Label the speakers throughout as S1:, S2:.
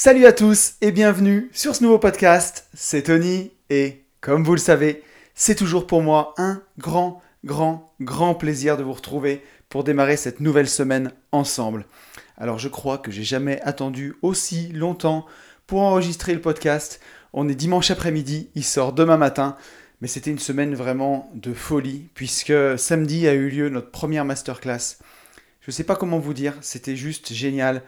S1: Salut à tous et bienvenue sur ce nouveau podcast. C'est Tony et comme vous le savez, c'est toujours pour moi un grand, grand, grand plaisir de vous retrouver pour démarrer cette nouvelle semaine ensemble. Alors je crois que j'ai jamais attendu aussi longtemps pour enregistrer le podcast. On est dimanche après-midi, il sort demain matin. Mais c'était une semaine vraiment de folie, puisque samedi a eu lieu notre première masterclass. Je ne sais pas comment vous dire, c'était juste génial,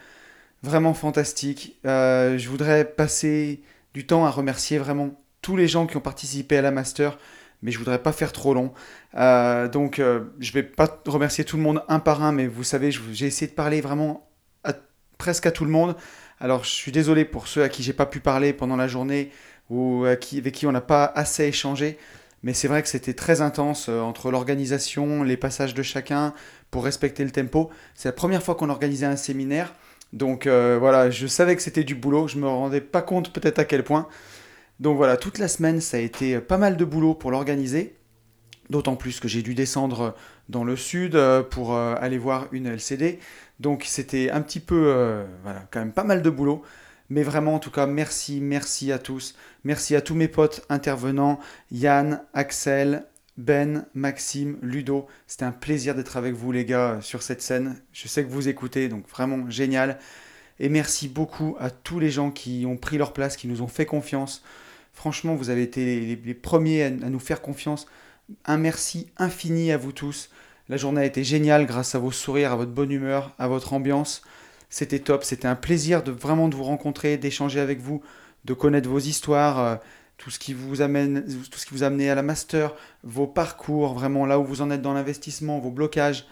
S1: vraiment fantastique. Euh, je voudrais passer du temps à remercier vraiment tous les gens qui ont participé à la master, mais je voudrais pas faire trop long. Euh, donc euh, je vais pas remercier tout le monde un par un, mais vous savez, j'ai essayé de parler vraiment à, presque à tout le monde. Alors je suis désolé pour ceux à qui j'ai pas pu parler pendant la journée ou avec qui on n'a pas assez échangé. Mais c'est vrai que c'était très intense euh, entre l'organisation, les passages de chacun pour respecter le tempo. C'est la première fois qu'on organisait un séminaire. Donc euh, voilà, je savais que c'était du boulot. Je me rendais pas compte peut-être à quel point. Donc voilà, toute la semaine, ça a été pas mal de boulot pour l'organiser. D'autant plus que j'ai dû descendre dans le sud euh, pour aller voir une LCD. Donc c'était un petit peu, voilà, quand même pas mal de boulot. Mais vraiment, en tout cas, merci, merci à tous. Merci à tous mes potes intervenants, Yann, Axel, Ben, Maxime, Ludo. C'était un plaisir d'être avec vous, les gars, sur cette scène. Je sais que vous écoutez, donc vraiment génial. Et merci beaucoup à tous les gens qui ont pris leur place, qui nous ont fait confiance. Franchement, vous avez été les, premiers à, nous faire confiance. Un merci infini à vous tous. La journée a été géniale grâce à vos sourires, à votre bonne humeur, à votre ambiance. C'était top, c'était un plaisir de vraiment de vous rencontrer, d'échanger avec vous, de connaître vos histoires, euh, tout ce qui vous amène, tout ce qui vous a amené à la master, vos parcours, vraiment là où vous en êtes dans l'investissement, vos blocages.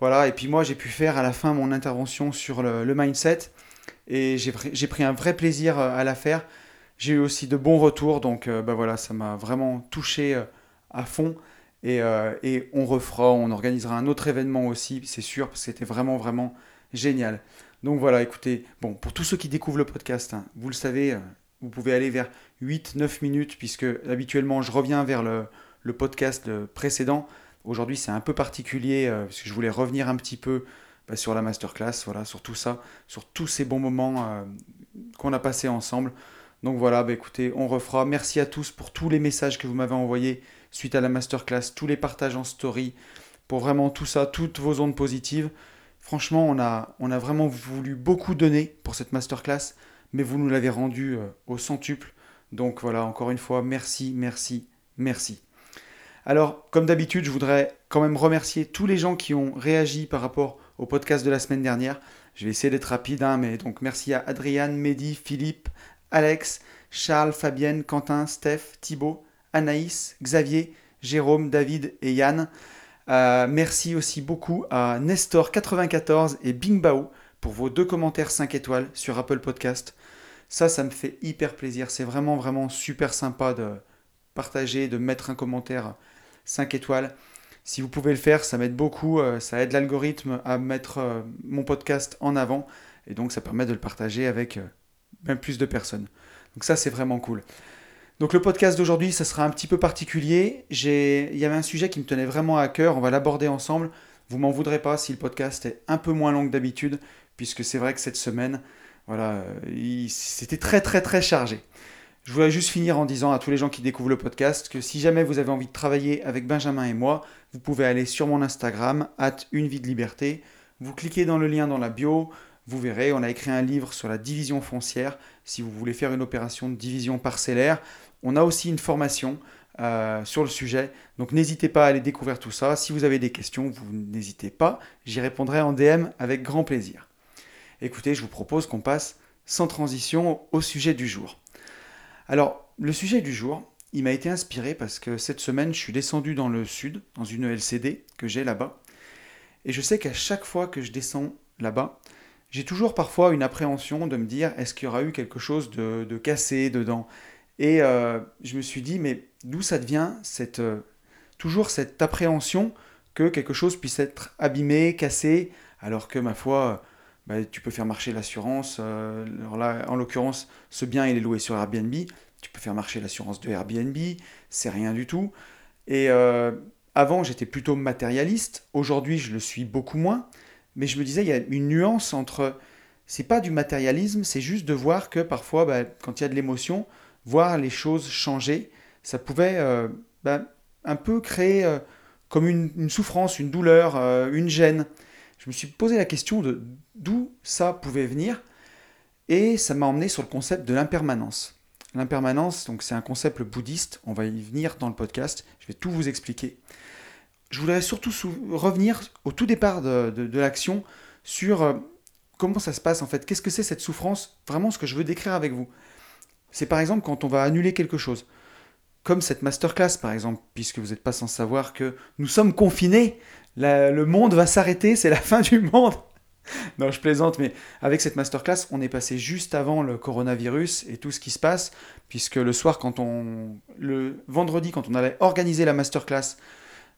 S1: Voilà, et puis moi j'ai pu faire à la fin mon intervention sur le, mindset et j'ai pris un vrai plaisir euh, à la faire. J'ai eu aussi de bons retours, donc euh, bah voilà, ça m'a vraiment touché à fond. Et, on refera, on organisera un autre événement aussi, c'est sûr, parce que c'était vraiment, vraiment génial. Donc voilà, écoutez, bon, pour tous ceux qui découvrent le podcast, hein, vous le savez, euh, vous pouvez aller vers 8-9 minutes, puisque habituellement je reviens vers le, podcast précédent. Aujourd'hui c'est un peu particulier, euh, parce que je voulais revenir un petit peu bah, sur la masterclass, voilà, sur tout ça, sur tous ces bons moments euh, qu'on a passés ensemble. Donc voilà, bah, écoutez, on refera. Merci à tous pour tous les messages que vous m'avez envoyés suite à la masterclass, tous les partages en story, pour vraiment tout ça, toutes vos ondes positives. Franchement, on a, on a vraiment voulu beaucoup donner pour cette masterclass, mais vous nous l'avez rendu euh, au centuple. Donc voilà, encore une fois, merci, merci, merci. Alors, comme d'habitude, je voudrais quand même remercier tous les gens qui ont réagi par rapport au podcast de la semaine dernière. Je vais essayer d'être rapide, hein, mais donc merci à Adriane, Mehdi, Philippe, Alex, Charles, Fabienne, Quentin, Steph, Thibaut, Anaïs, Xavier, Jérôme, David et Yann. Euh, merci aussi beaucoup à Nestor94 et Bingbao pour vos deux commentaires 5 étoiles sur Apple Podcast. Ça, ça me fait hyper plaisir. C'est vraiment, vraiment super sympa de partager, de mettre un commentaire 5 étoiles. Si vous pouvez le faire, ça m'aide beaucoup. Euh, ça aide l'algorithme à mettre euh, mon podcast en avant. Et donc, ça permet de le partager avec même plus de personnes. Donc ça, c'est vraiment cool. Donc le podcast d'aujourd'hui, ça sera un petit peu particulier. Il y avait un sujet qui me tenait vraiment à cœur, on va l'aborder ensemble. Vous m'en voudrez pas si le podcast est un peu moins long que d'habitude, puisque c'est vrai que cette semaine, voilà, c'était très très très chargé. Je voulais juste finir en disant à tous les gens qui découvrent le podcast que si jamais vous avez envie de travailler avec Benjamin et moi, vous pouvez aller sur mon Instagram, at une vie de liberté. Vous cliquez dans le lien dans la bio, vous verrez, on a écrit un livre sur la division foncière. Si vous voulez faire une opération de division parcellaire, on a aussi une formation euh, sur le sujet. Donc n'hésitez pas à aller découvrir tout ça. Si vous avez des questions, vous n'hésitez pas. J'y répondrai en DM avec grand plaisir. Écoutez, je vous propose qu'on passe sans transition au sujet du jour. Alors, le sujet du jour, il m'a été inspiré parce que cette semaine, je suis descendu dans le sud, dans une LCD que j'ai là-bas. Et je sais qu'à chaque fois que je descends là-bas, j'ai toujours parfois une appréhension de me dire est-ce qu'il y aura eu quelque chose de, de cassé dedans? Et euh, je me suis dit, mais d'où ça devient cette, euh, toujours cette appréhension que quelque chose puisse être abîmé, cassé, alors que ma foi, bah, tu peux faire marcher l'assurance. Euh, alors là, en l'occurrence, ce bien il est loué sur Airbnb. Tu peux faire marcher l'assurance de Airbnb, c'est rien du tout. Et avant, j'étais plutôt matérialiste. Aujourd'hui, je le suis beaucoup moins. Mais je me disais, il y a une nuance entre c'est pas du matérialisme, c'est juste de voir que parfois, bah, quand il y a de l'émotion, voir les choses changer, ça pouvait euh, bah, un peu créer euh, comme une, souffrance, une douleur, euh, une gêne. Je me suis posé la question de d'où ça pouvait venir, et ça m'a emmené sur le concept de l'impermanence. L'impermanence, donc c'est un concept bouddhiste, on va y venir dans le podcast, je vais tout vous expliquer. Je voudrais surtout revenir au tout départ de, de l'action sur comment ça se passe en fait Qu'est-ce que c'est cette souffrance? Vraiment ce que je veux décrire avec vous. C'est par exemple quand on va annuler quelque chose. Comme cette masterclass par exemple, puisque vous n'êtes pas sans savoir que nous sommes confinés, le monde va s'arrêter, c'est la fin du monde. non, je plaisante, mais avec cette masterclass, on est passé juste avant le coronavirus et tout ce qui se passe, puisque le soir, quand on, le vendredi, quand on allait organiser la masterclass,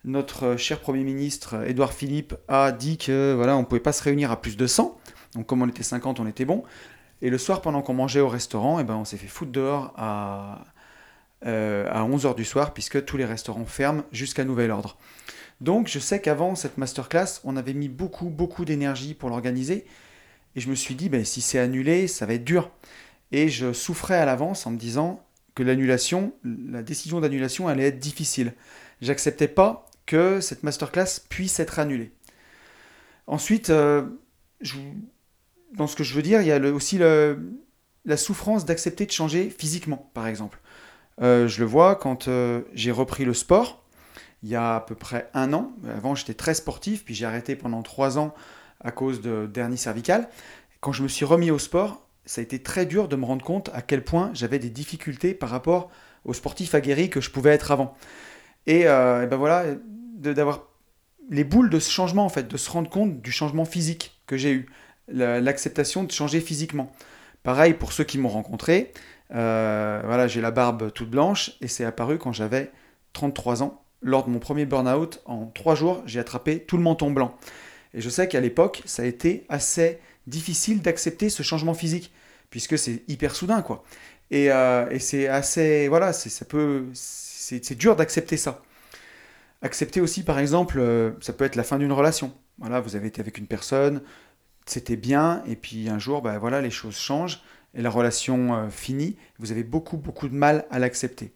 S1: notre cher Premier ministre Édouard Philippe a dit que voilà, on ne pouvait pas se réunir à plus de 100. Donc comme on était 50, on était bon. Et le soir, pendant qu'on mangeait au restaurant, eh ben, on s'est fait foutre dehors à, euh, à 11h du soir, puisque tous les restaurants ferment jusqu'à nouvel ordre. Donc je sais qu'avant cette masterclass, on avait mis beaucoup, beaucoup d'énergie pour l'organiser. Et je me suis dit, ben, si c'est annulé, ça va être dur. Et je souffrais à l'avance en me disant que l'annulation, la décision d'annulation allait être difficile. J'acceptais pas que cette masterclass puisse être annulée. Ensuite, euh, dans ce que je veux dire, il y a aussi la souffrance d'accepter de changer physiquement, par exemple. Euh, je le vois quand euh, j'ai repris le sport, il y a à peu près un an. Avant, j'étais très sportif, puis j'ai arrêté pendant trois ans à cause de dernier cervical. Quand je me suis remis au sport, ça a été très dur de me rendre compte à quel point j'avais des difficultés par rapport aux sportifs aguerris que je pouvais être avant. Et, euh, ben voilà, d'avoir les boules de ce changement, en fait, de se rendre compte du changement physique que j'ai eu l'acceptation de changer physiquement. Pareil pour ceux qui m'ont rencontré. Euh, voilà, j'ai la barbe toute blanche et c'est apparu quand j'avais 33 ans. Lors de mon premier burn-out, en 3 jours, j'ai attrapé tout le menton blanc. Et je sais qu'à l'époque, ça a été assez difficile d'accepter ce changement physique, puisque c'est hyper soudain, quoi. Et, euh, c'est assez, voilà, ça peut, c'est dur d'accepter ça. Accepter aussi, par exemple, euh, ça peut être la fin d'une relation. Voilà, vous avez été avec une personne, c'était bien, et puis un jour, ben voilà, les choses changent, et la relation euh, finit, vous avez beaucoup, beaucoup de mal à l'accepter.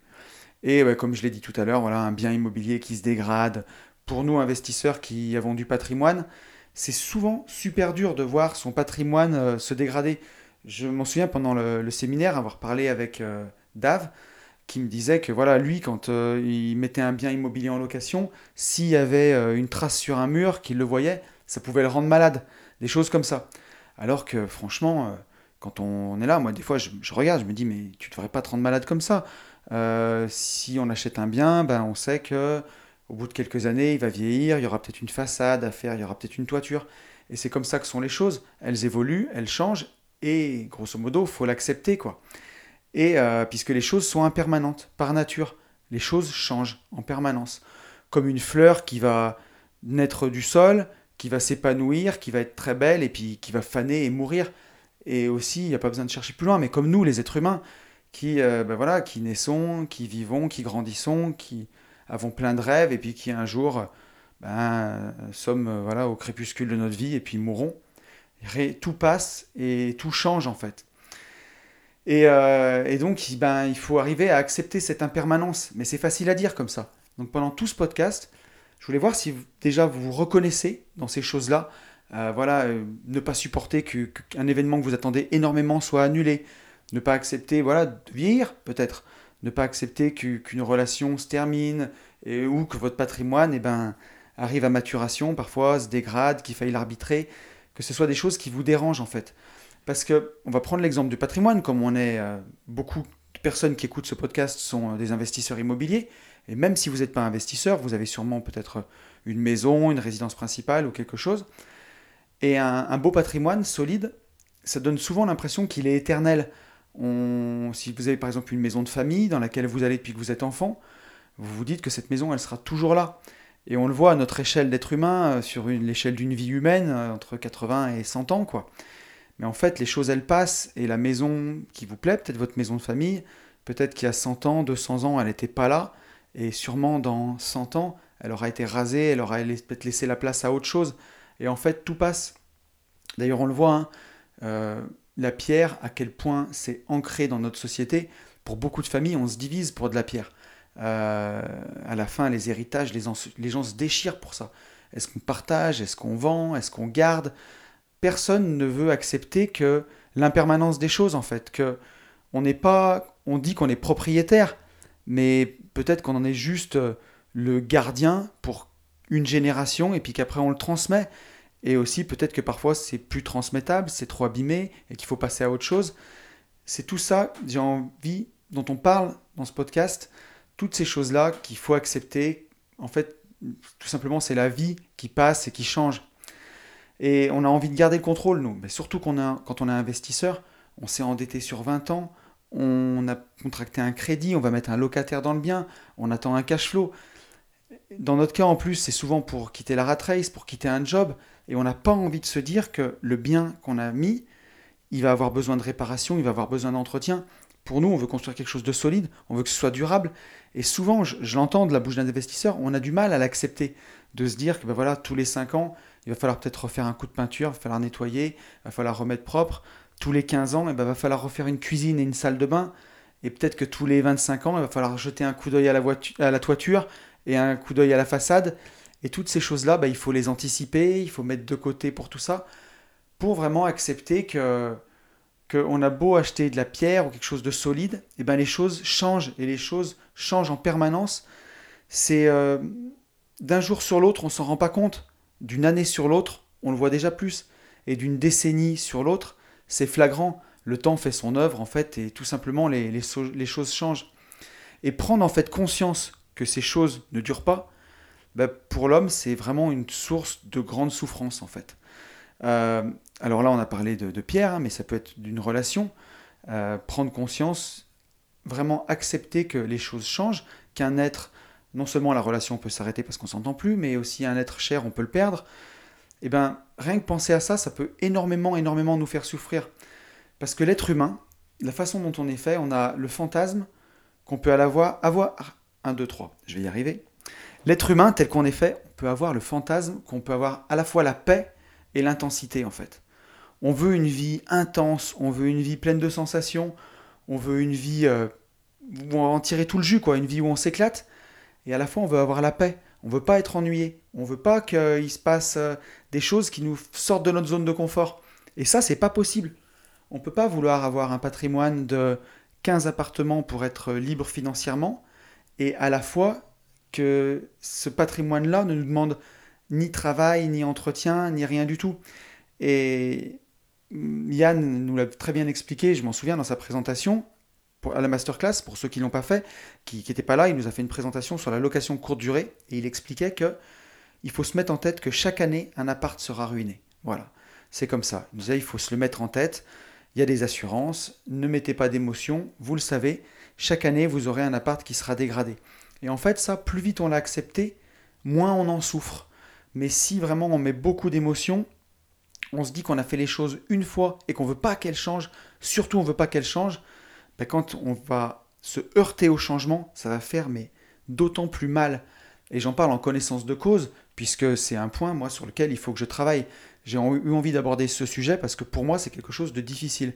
S1: Et comme je l'ai dit tout à l'heure, voilà, un bien immobilier qui se dégrade, pour nous investisseurs qui avons du patrimoine, c'est souvent super dur de voir son patrimoine euh, se dégrader. Je m'en souviens pendant le, séminaire avoir parlé avec euh, Dave, qui me disait que voilà, lui, quand il mettait un bien immobilier en location, s'il y avait une trace sur un mur, qu'il le voyait, ça pouvait le rendre malade des choses comme ça. Alors que franchement, euh, quand on est là, moi des fois je, regarde, je me dis mais tu devrais pas te rendre malade comme ça. Euh, si on achète un bien, ben on sait que au bout de quelques années, il va vieillir, il y aura peut-être une façade à faire, il y aura peut-être une toiture. Et c'est comme ça que sont les choses. Elles évoluent, elles changent, et grosso modo, faut l'accepter quoi. Et euh, puisque les choses sont impermanentes par nature, les choses changent en permanence. Comme une fleur qui va naître du sol, qui va s'épanouir, qui va être très belle et puis qui va faner et mourir. Et aussi, il n'y a pas besoin de chercher plus loin, mais comme nous, les êtres humains, qui, euh, ben voilà, qui naissons, qui vivons, qui grandissons, qui avons plein de rêves et puis qui un jour ben, sommes euh, voilà, au crépuscule de notre vie et puis mourrons. Tout passe et tout change en fait. Et, euh, et, donc, ben, il faut arriver à accepter cette impermanence. Mais c'est facile à dire comme ça. Donc pendant tout ce podcast, je voulais voir si déjà vous vous reconnaissez dans ces choses-là. Voilà, ne pas supporter qu'un événement que vous attendez énormément soit annulé. Ne pas accepter, voilà, de vieillir peut-être. Ne pas accepter qu'une relation se termine ou que votre patrimoine eh ben, arrive à maturation, parfois se dégrade, qu'il faille l'arbitrer. Que ce soit des choses qui vous dérangent en fait. Parce que, on va prendre l'exemple du patrimoine, comme on est euh, beaucoup de personnes qui écoutent ce podcast sont des investisseurs immobiliers. Et même si vous n'êtes pas investisseur, vous avez sûrement peut-être une maison, une résidence principale ou quelque chose. Et un, beau patrimoine solide, ça donne souvent l'impression qu'il est éternel. Si vous avez par exemple une maison de famille dans laquelle vous allez depuis que vous êtes enfant, vous vous dites que cette maison, elle sera toujours là. Et on le voit à notre échelle d'être humain, euh, sur l'échelle d'une vie humaine, euh, entre 80 et 100 ans, quoi. Mais en fait, les choses, elles passent, et la maison qui vous plaît, peut-être votre maison de famille, peut-être qu'il y a 100 ans, 200 ans, elle n'était pas là, et sûrement dans 100 ans, elle aura été rasée, elle aura peut-être laissé la place à autre chose. Et en fait, tout passe. D'ailleurs, on le voit, hein, euh, la pierre, à quel point c'est ancré dans notre société. Pour beaucoup de familles, on se divise pour de la pierre. Euh, à la fin, les héritages, les, les gens se déchirent pour ça. Est-ce qu'on partage? Est-ce qu'on vend? Est-ce qu'on garde? Personne ne veut accepter que l'impermanence des choses, en fait, que on n'est pas, on dit qu'on est propriétaire, mais peut-être qu'on en est juste le gardien pour une génération et puis qu'après on le transmet. Et aussi peut-être que parfois c'est plus transmettable, c'est trop abîmé et qu'il faut passer à autre chose. C'est tout ça, j'ai envie, dont on parle dans ce podcast, toutes ces choses-là qu'il faut accepter. En fait, tout simplement, c'est la vie qui passe et qui change. Et on a envie de garder le contrôle, nous. Mais surtout quand on est investisseur, on s'est endetté sur 20 ans, on a contracté un crédit, on va mettre un locataire dans le bien, on attend un cash flow. Dans notre cas, en plus, c'est souvent pour quitter la rat race, pour quitter un job, et on n'a pas envie de se dire que le bien qu'on a mis, il va avoir besoin de réparation, il va avoir besoin d'entretien. Pour nous, on veut construire quelque chose de solide, on veut que ce soit durable, et souvent, je, l'entends de la bouche d'un investisseur, on a du mal à l'accepter, de se dire que ben voilà, tous les 5 ans, il va falloir peut-être refaire un coup de peinture, il va falloir nettoyer, il va falloir remettre propre tous les 15 ans, il eh ben, va falloir refaire une cuisine et une salle de bain. Et peut-être que tous les 25 ans, il va falloir jeter un coup d'œil à, la à la toiture et un coup d'œil à la façade. Et toutes ces choses-là, bah, il faut les anticiper, il faut mettre de côté pour tout ça, pour vraiment accepter que qu'on a beau acheter de la pierre ou quelque chose de solide, et eh ben les choses changent et les choses changent en permanence. C'est euh, d'un jour sur l'autre, on s'en rend pas compte. D'une année sur l'autre, on le voit déjà plus. Et d'une décennie sur l'autre, c'est flagrant. Le temps fait son œuvre, en fait, et tout simplement, les, les, choses changent. Et prendre, en fait, conscience que ces choses ne durent pas, bah, pour l'homme, c'est vraiment une source de grande souffrance, en fait. Euh, alors là, on a parlé de, Pierre, hein, mais ça peut être d'une relation. Euh, prendre conscience, vraiment accepter que les choses changent, qu'un être, non seulement la relation peut s'arrêter parce qu'on s'entend plus, mais aussi un être cher, on peut le perdre eh bien, rien que penser à ça, ça peut énormément, énormément nous faire souffrir. Parce que l'être humain, la façon dont on est fait, on a le fantasme qu'on peut avoir, avoir 1, 2, 3, je vais y arriver. L'être humain, tel qu'on est fait, on peut avoir le fantasme qu'on peut avoir à la fois la paix et l'intensité, en fait. On veut une vie intense, on veut une vie pleine de sensations, on veut une vie euh, où on va en tirer tout le jus, quoi, une vie où on s'éclate, et à la fois on veut avoir la paix. On veut pas être ennuyé. On veut pas qu'il se passe euh, des choses qui nous sortent de notre zone de confort. Et ça, c'est pas possible. On peut pas vouloir avoir un patrimoine de 15 appartements pour être libre financièrement et à la fois que ce patrimoine-là ne nous demande ni travail, ni entretien, ni rien du tout. Et Yann nous l'a très bien expliqué, je m'en souviens dans sa présentation, à la masterclass, pour ceux qui ne l'ont pas fait, qui n'étaient pas là, il nous a fait une présentation sur la location courte durée et il expliquait que il faut se mettre en tête que chaque année, un appart sera ruiné. Voilà, c'est comme ça. Il nous disait, il faut se le mettre en tête. Il y a des assurances, ne mettez pas d'émotion, vous le savez, chaque année, vous aurez un appart qui sera dégradé. Et en fait, ça, plus vite on l'a accepté, moins on en souffre. Mais si vraiment on met beaucoup d'émotion, on se dit qu'on a fait les choses une fois et qu'on veut pas qu'elles changent, surtout on veut pas qu'elles changent, ben, quand on va se heurter au changement, ça va faire mais d'autant plus mal. Et j'en parle en connaissance de cause, puisque c'est un point, moi, sur lequel il faut que je travaille. J'ai eu envie d'aborder ce sujet parce que pour moi, c'est quelque chose de difficile.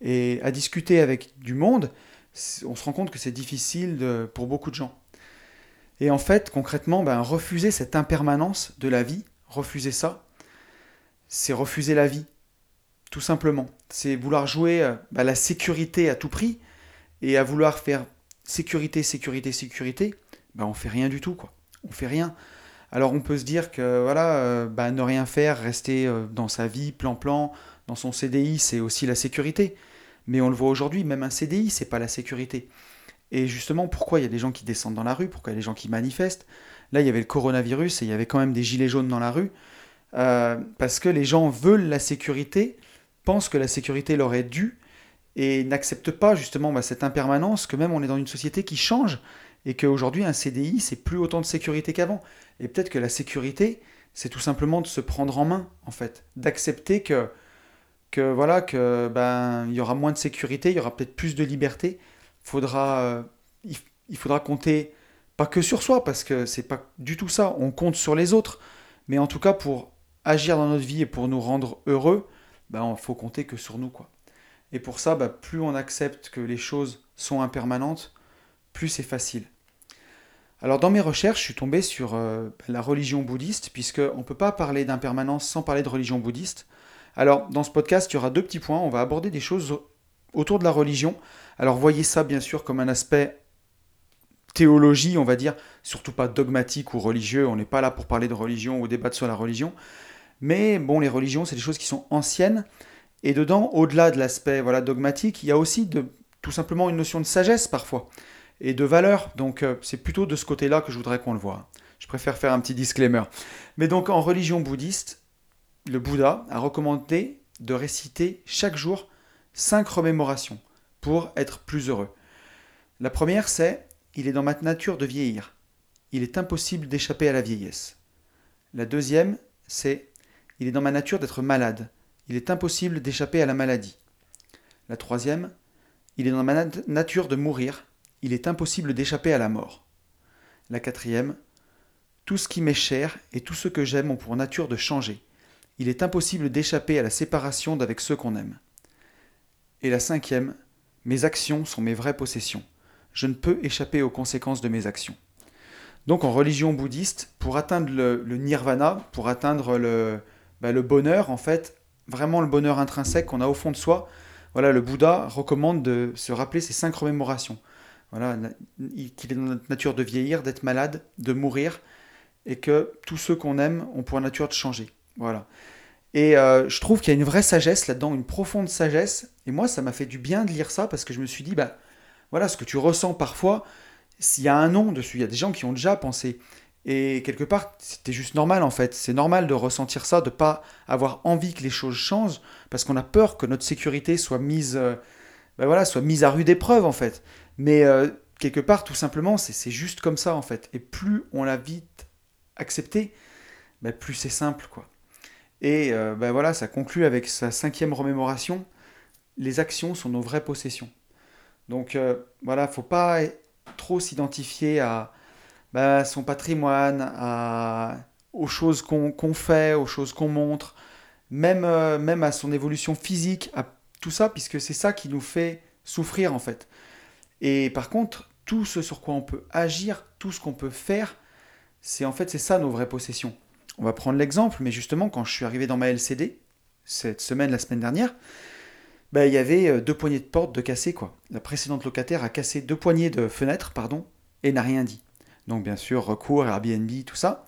S1: Et à discuter avec du monde, on se rend compte que c'est difficile pour beaucoup de gens. Et en fait, concrètement, ben, refuser cette impermanence de la vie, refuser ça, c'est refuser la vie. Tout simplement. C'est vouloir jouer euh, bah, la sécurité à tout prix et à vouloir faire sécurité, sécurité, sécurité, bah, on fait rien du tout, quoi. On fait rien. Alors on peut se dire que voilà, euh, bah, ne rien faire, rester euh, dans sa vie, plan-plan, dans son CDI, c'est aussi la sécurité. Mais on le voit aujourd'hui, même un CDI, c'est pas la sécurité. Et justement, pourquoi il y a des gens qui descendent dans la rue, pourquoi il y a des gens qui manifestent? Là, il y avait le coronavirus et il y avait quand même des gilets jaunes dans la rue, parce que les gens veulent la sécurité, pensent que la sécurité leur est due et n'acceptent pas justement bah, cette impermanence, que même on est dans une société qui change et qu'aujourd'hui un CDI c'est plus autant de sécurité qu'avant. Et peut-être que la sécurité c'est tout simplement de se prendre en main en fait, d'accepter que que voilà que ben il y aura moins de sécurité, il y aura peut-être plus de liberté. Euh, il, faudra compter pas que sur soi parce que c'est pas du tout ça. On compte sur les autres, mais en tout cas pour agir dans notre vie et pour nous rendre heureux, bah, faut compter que sur nous. quoi. Et pour ça, bah, plus on accepte que les choses sont impermanentes, plus c'est facile. Alors dans mes recherches, je suis tombé sur euh, la religion bouddhiste, puisqu'on ne peut pas parler d'impermanence sans parler de religion bouddhiste. Alors dans ce podcast, il y aura deux petits points. On va aborder des choses autour de la religion. Alors voyez ça bien sûr comme un aspect théologie, on va dire, surtout pas dogmatique ou religieux. On n'est pas là pour parler de religion ou débattre sur la religion. Mais bon, les religions, c'est des choses qui sont anciennes. Et dedans, au-delà de l'aspect voilà, dogmatique, il y a aussi tout simplement une notion de sagesse parfois et de valeur. Donc euh, c'est plutôt de ce côté-là que je voudrais qu'on le voit. Je préfère faire un petit disclaimer. Mais donc en religion bouddhiste, le Bouddha a recommandé de réciter chaque jour cinq remémorations être plus heureux. La première c'est Il est dans ma nature de vieillir. Il est impossible d'échapper à la vieillesse. La deuxième c'est Il est dans ma nature d'être malade. Il est impossible d'échapper à la maladie. La troisième Il est dans ma nature de mourir il est impossible d'échapper à la mort. La quatrième, tout ce qui m'est cher et tout ce que j'aime ont pour nature de changer. Il est impossible d'échapper à la séparation d'avec ceux qu'on aime. Et la cinquième, mes actions sont mes vraies possessions. Je ne peux échapper aux conséquences de mes actions. Donc en religion bouddhiste, pour atteindre le, nirvana, pour atteindre le, bah, le bonheur, en fait, vraiment le bonheur intrinsèque qu'on a au fond de soi, voilà, le Bouddha recommande de se rappeler ces cinq remémorations voilà, qu'il est dans notre nature de vieillir, d'être malade, de mourir, et que tous ceux qu'on aime ont pour nature de changer. Voilà. Et euh, je trouve qu'il y a une vraie sagesse là-dedans, une profonde sagesse. Et moi, ça m'a fait du bien de lire ça parce que je me suis dit, bah voilà, ce que tu ressens parfois, s'il y a un nom dessus, il y a des gens qui ont déjà pensé. Et quelque part, c'était juste normal en fait. C'est normal de ressentir ça, de pas avoir envie que les choses changent, parce qu'on a peur que notre sécurité soit mise, euh, ben voilà, soit mise à rude épreuve en fait. Mais euh, quelque part, tout simplement, c'est juste comme ça en fait. Et plus on l'a vite accepté, bah, plus c'est simple quoi. Et euh, bah, voilà, ça conclut avec sa cinquième remémoration. Les actions sont nos vraies possessions. Donc euh, voilà, faut pas trop s'identifier à bah, son patrimoine, à, aux choses qu'on fait, aux choses qu'on montre, même, même à son évolution physique, à tout ça, puisque c'est ça qui nous fait souffrir en fait. Et par contre, tout ce sur quoi on peut agir, tout ce qu'on peut faire, c'est en fait c'est ça nos vraies possessions. On va prendre l'exemple, mais justement quand je suis arrivé dans ma LCD cette semaine, la semaine dernière, bah, il y avait euh, deux poignées de porte de cassées quoi. La précédente locataire a cassé deux poignées de fenêtres, pardon, et n'a rien dit. Donc bien sûr recours, Airbnb, tout ça.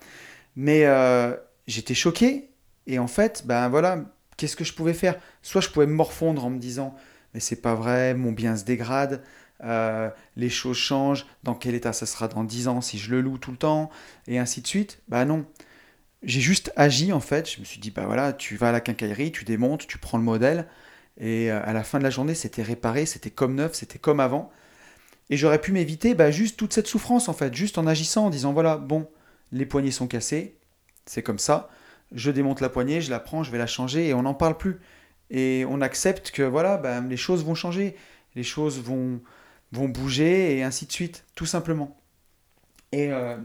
S1: Mais euh, j'étais choqué et en fait, ben voilà, qu'est-ce que je pouvais faire? Soit je pouvais me morfondre en me disant mais c'est pas vrai, mon bien se dégrade, euh, les choses changent, dans quel état ça sera dans 10 ans si je le loue tout le temps, et ainsi de suite. Bah non. J'ai juste agi en fait, je me suis dit, bah voilà, tu vas à la quincaillerie, tu démontes, tu prends le modèle, et euh, à la fin de la journée, c'était réparé, c'était comme neuf, c'était comme avant. Et j'aurais pu m'éviter bah, juste toute cette souffrance en fait, juste en agissant, en disant, voilà, bon, les poignées sont cassées, c'est comme ça, je démonte la poignée, je la prends, je vais la changer, et on n'en parle plus. Et on accepte que voilà, bah, les choses vont changer, les choses vont, vont bouger et ainsi de suite, tout simplement. Et euh,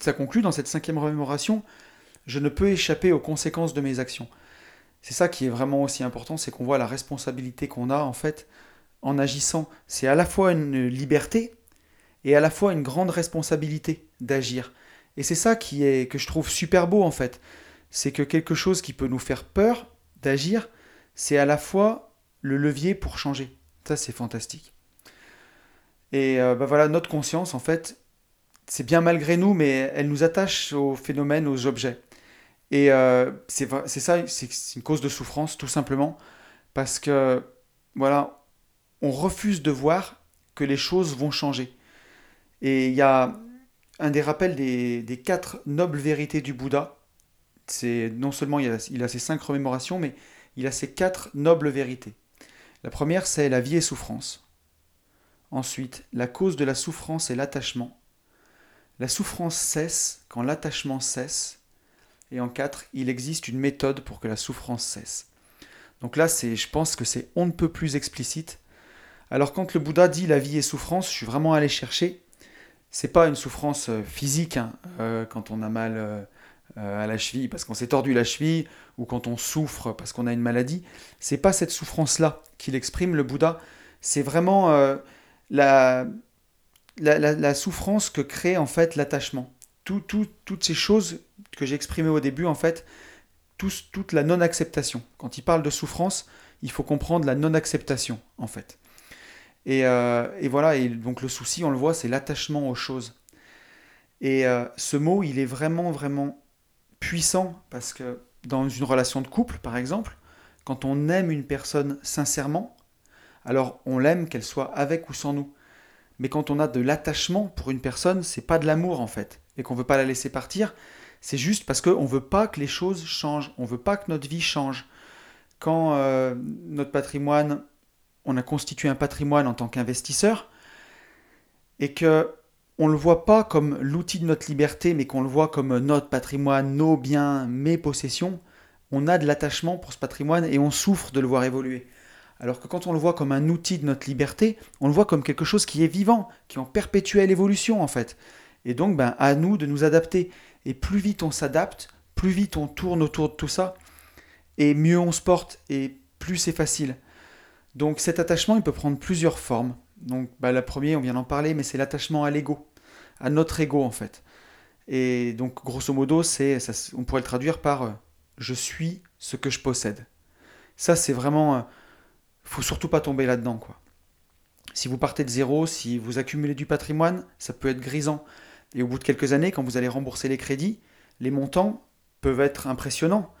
S1: ça conclut dans cette cinquième remémoration, je ne peux échapper aux conséquences de mes actions. C'est ça qui est vraiment aussi important, c'est qu'on voit la responsabilité qu'on a en fait en agissant. C'est à la fois une liberté et à la fois une grande responsabilité d'agir. Et c'est ça qui est que je trouve super beau en fait, c'est que quelque chose qui peut nous faire peur d'agir, c'est à la fois le levier pour changer. Ça c'est fantastique. Et euh, bah voilà, notre conscience, en fait, c'est bien malgré nous, mais elle nous attache aux phénomènes, aux objets. Et euh, c'est ça, c'est une cause de souffrance, tout simplement, parce que, voilà, on refuse de voir que les choses vont changer. Et il y a un des rappels des, quatre nobles vérités du Bouddha. C'est non seulement il a, il a ses cinq remémorations, mais il a ses quatre nobles vérités. La première, c'est la vie et souffrance. Ensuite, la cause de la souffrance est l'attachement. La souffrance cesse quand l'attachement cesse. Et en quatre, il existe une méthode pour que la souffrance cesse. Donc là, c'est, je pense que c'est on ne peut plus explicite. Alors quand le Bouddha dit la vie est souffrance, je suis vraiment allé chercher. C'est pas une souffrance euh, physique hein, euh, quand on a mal, euh, à la cheville parce qu'on s'est tordu la cheville ou quand on souffre parce qu'on a une maladie. C'est pas cette souffrance-là qu'il exprime, le Bouddha. C'est vraiment la, la, souffrance que crée en fait l'attachement. toutes ces choses que j'ai exprimées au début, en fait, toute la non-acceptation. Quand il parle de souffrance, il faut comprendre la non-acceptation, en fait. Et, euh, voilà, et donc le souci, on le voit, c'est l'attachement aux choses. Et euh, ce mot, il est vraiment, vraiment puissant, parce que dans une relation de couple, par exemple, quand on aime une personne sincèrement, alors on l'aime qu'elle soit avec ou sans nous. Mais quand on a de l'attachement pour une personne, c'est pas de l'amour en fait, et qu'on veut pas la laisser partir, c'est juste parce qu'on veut pas que les choses changent, on veut pas que notre vie change. Quand euh, notre patrimoine, on a constitué un patrimoine en tant qu'investisseur, et que on le voit pas comme l'outil de notre liberté, mais qu'on le voit comme notre patrimoine, nos biens, mes possessions, on a de l'attachement pour ce patrimoine et on souffre de le voir évoluer. Alors que quand on le voit comme un outil de notre liberté, on le voit comme quelque chose qui est vivant, qui est en perpétuelle évolution en fait. Et donc, ben, à nous de nous adapter. Et plus vite on s'adapte, plus vite on tourne autour de tout ça, et mieux on se porte, et plus c'est facile. Donc cet attachement, il peut prendre plusieurs formes. Donc ben, la première, on vient d'en parler, mais c'est l'attachement à l'ego, à notre ego en fait. Et donc grosso modo, c'est, on pourrait le traduire par euh, je suis ce que je possède. Ça, c'est vraiment... Euh, faut surtout pas tomber là-dedans, quoi. Si vous partez de zéro, si vous accumulez du patrimoine, ça peut être grisant. Et au bout de quelques années, quand vous allez rembourser les crédits, les montants peuvent être impressionnants.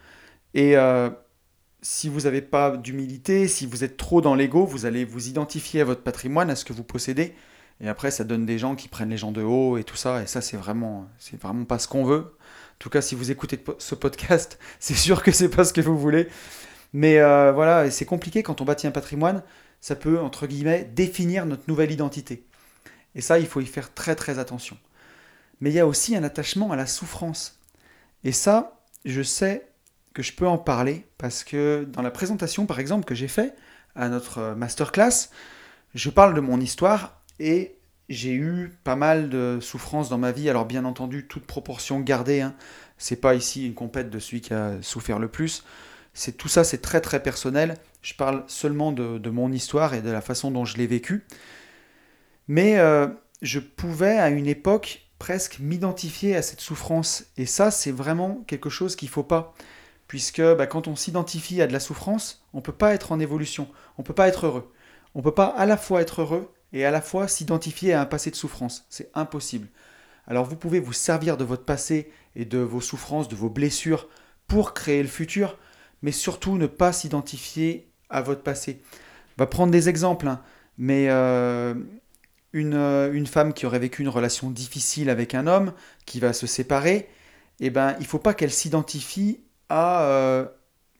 S1: Et euh, si vous n'avez pas d'humilité, si vous êtes trop dans l'ego, vous allez vous identifier à votre patrimoine, à ce que vous possédez. Et après, ça donne des gens qui prennent les gens de haut et tout ça. Et ça, c'est vraiment, c'est vraiment pas ce qu'on veut. En tout cas, si vous écoutez ce podcast, c'est sûr que c'est pas ce que vous voulez. Mais euh, voilà, c'est compliqué quand on bâtit un patrimoine, ça peut, entre guillemets, définir notre nouvelle identité. Et ça, il faut y faire très très attention. Mais il y a aussi un attachement à la souffrance. Et ça, je sais que je peux en parler parce que dans la présentation, par exemple, que j'ai fait à notre masterclass, je parle de mon histoire et j'ai eu pas mal de souffrances dans ma vie. Alors bien entendu, toute proportion gardée. Hein. C'est pas ici une compète de celui qui a souffert le plus c'est tout ça, c'est très très personnel. Je parle seulement de, mon histoire et de la façon dont je l'ai vécu. Mais euh, je pouvais à une époque presque m'identifier à cette souffrance. Et ça, c'est vraiment quelque chose qu'il ne faut pas. Puisque bah, quand on s'identifie à de la souffrance, on ne peut pas être en évolution, on ne peut pas être heureux. On ne peut pas à la fois être heureux et à la fois s'identifier à un passé de souffrance. C'est impossible. Alors vous pouvez vous servir de votre passé et de vos souffrances, de vos blessures pour créer le futur, mais surtout ne pas s'identifier à votre passé. On va prendre des exemples, hein. mais euh, une, euh, une, femme qui aurait vécu une relation difficile avec un homme, qui va se séparer, eh ben, il ne faut pas qu'elle s'identifie à euh,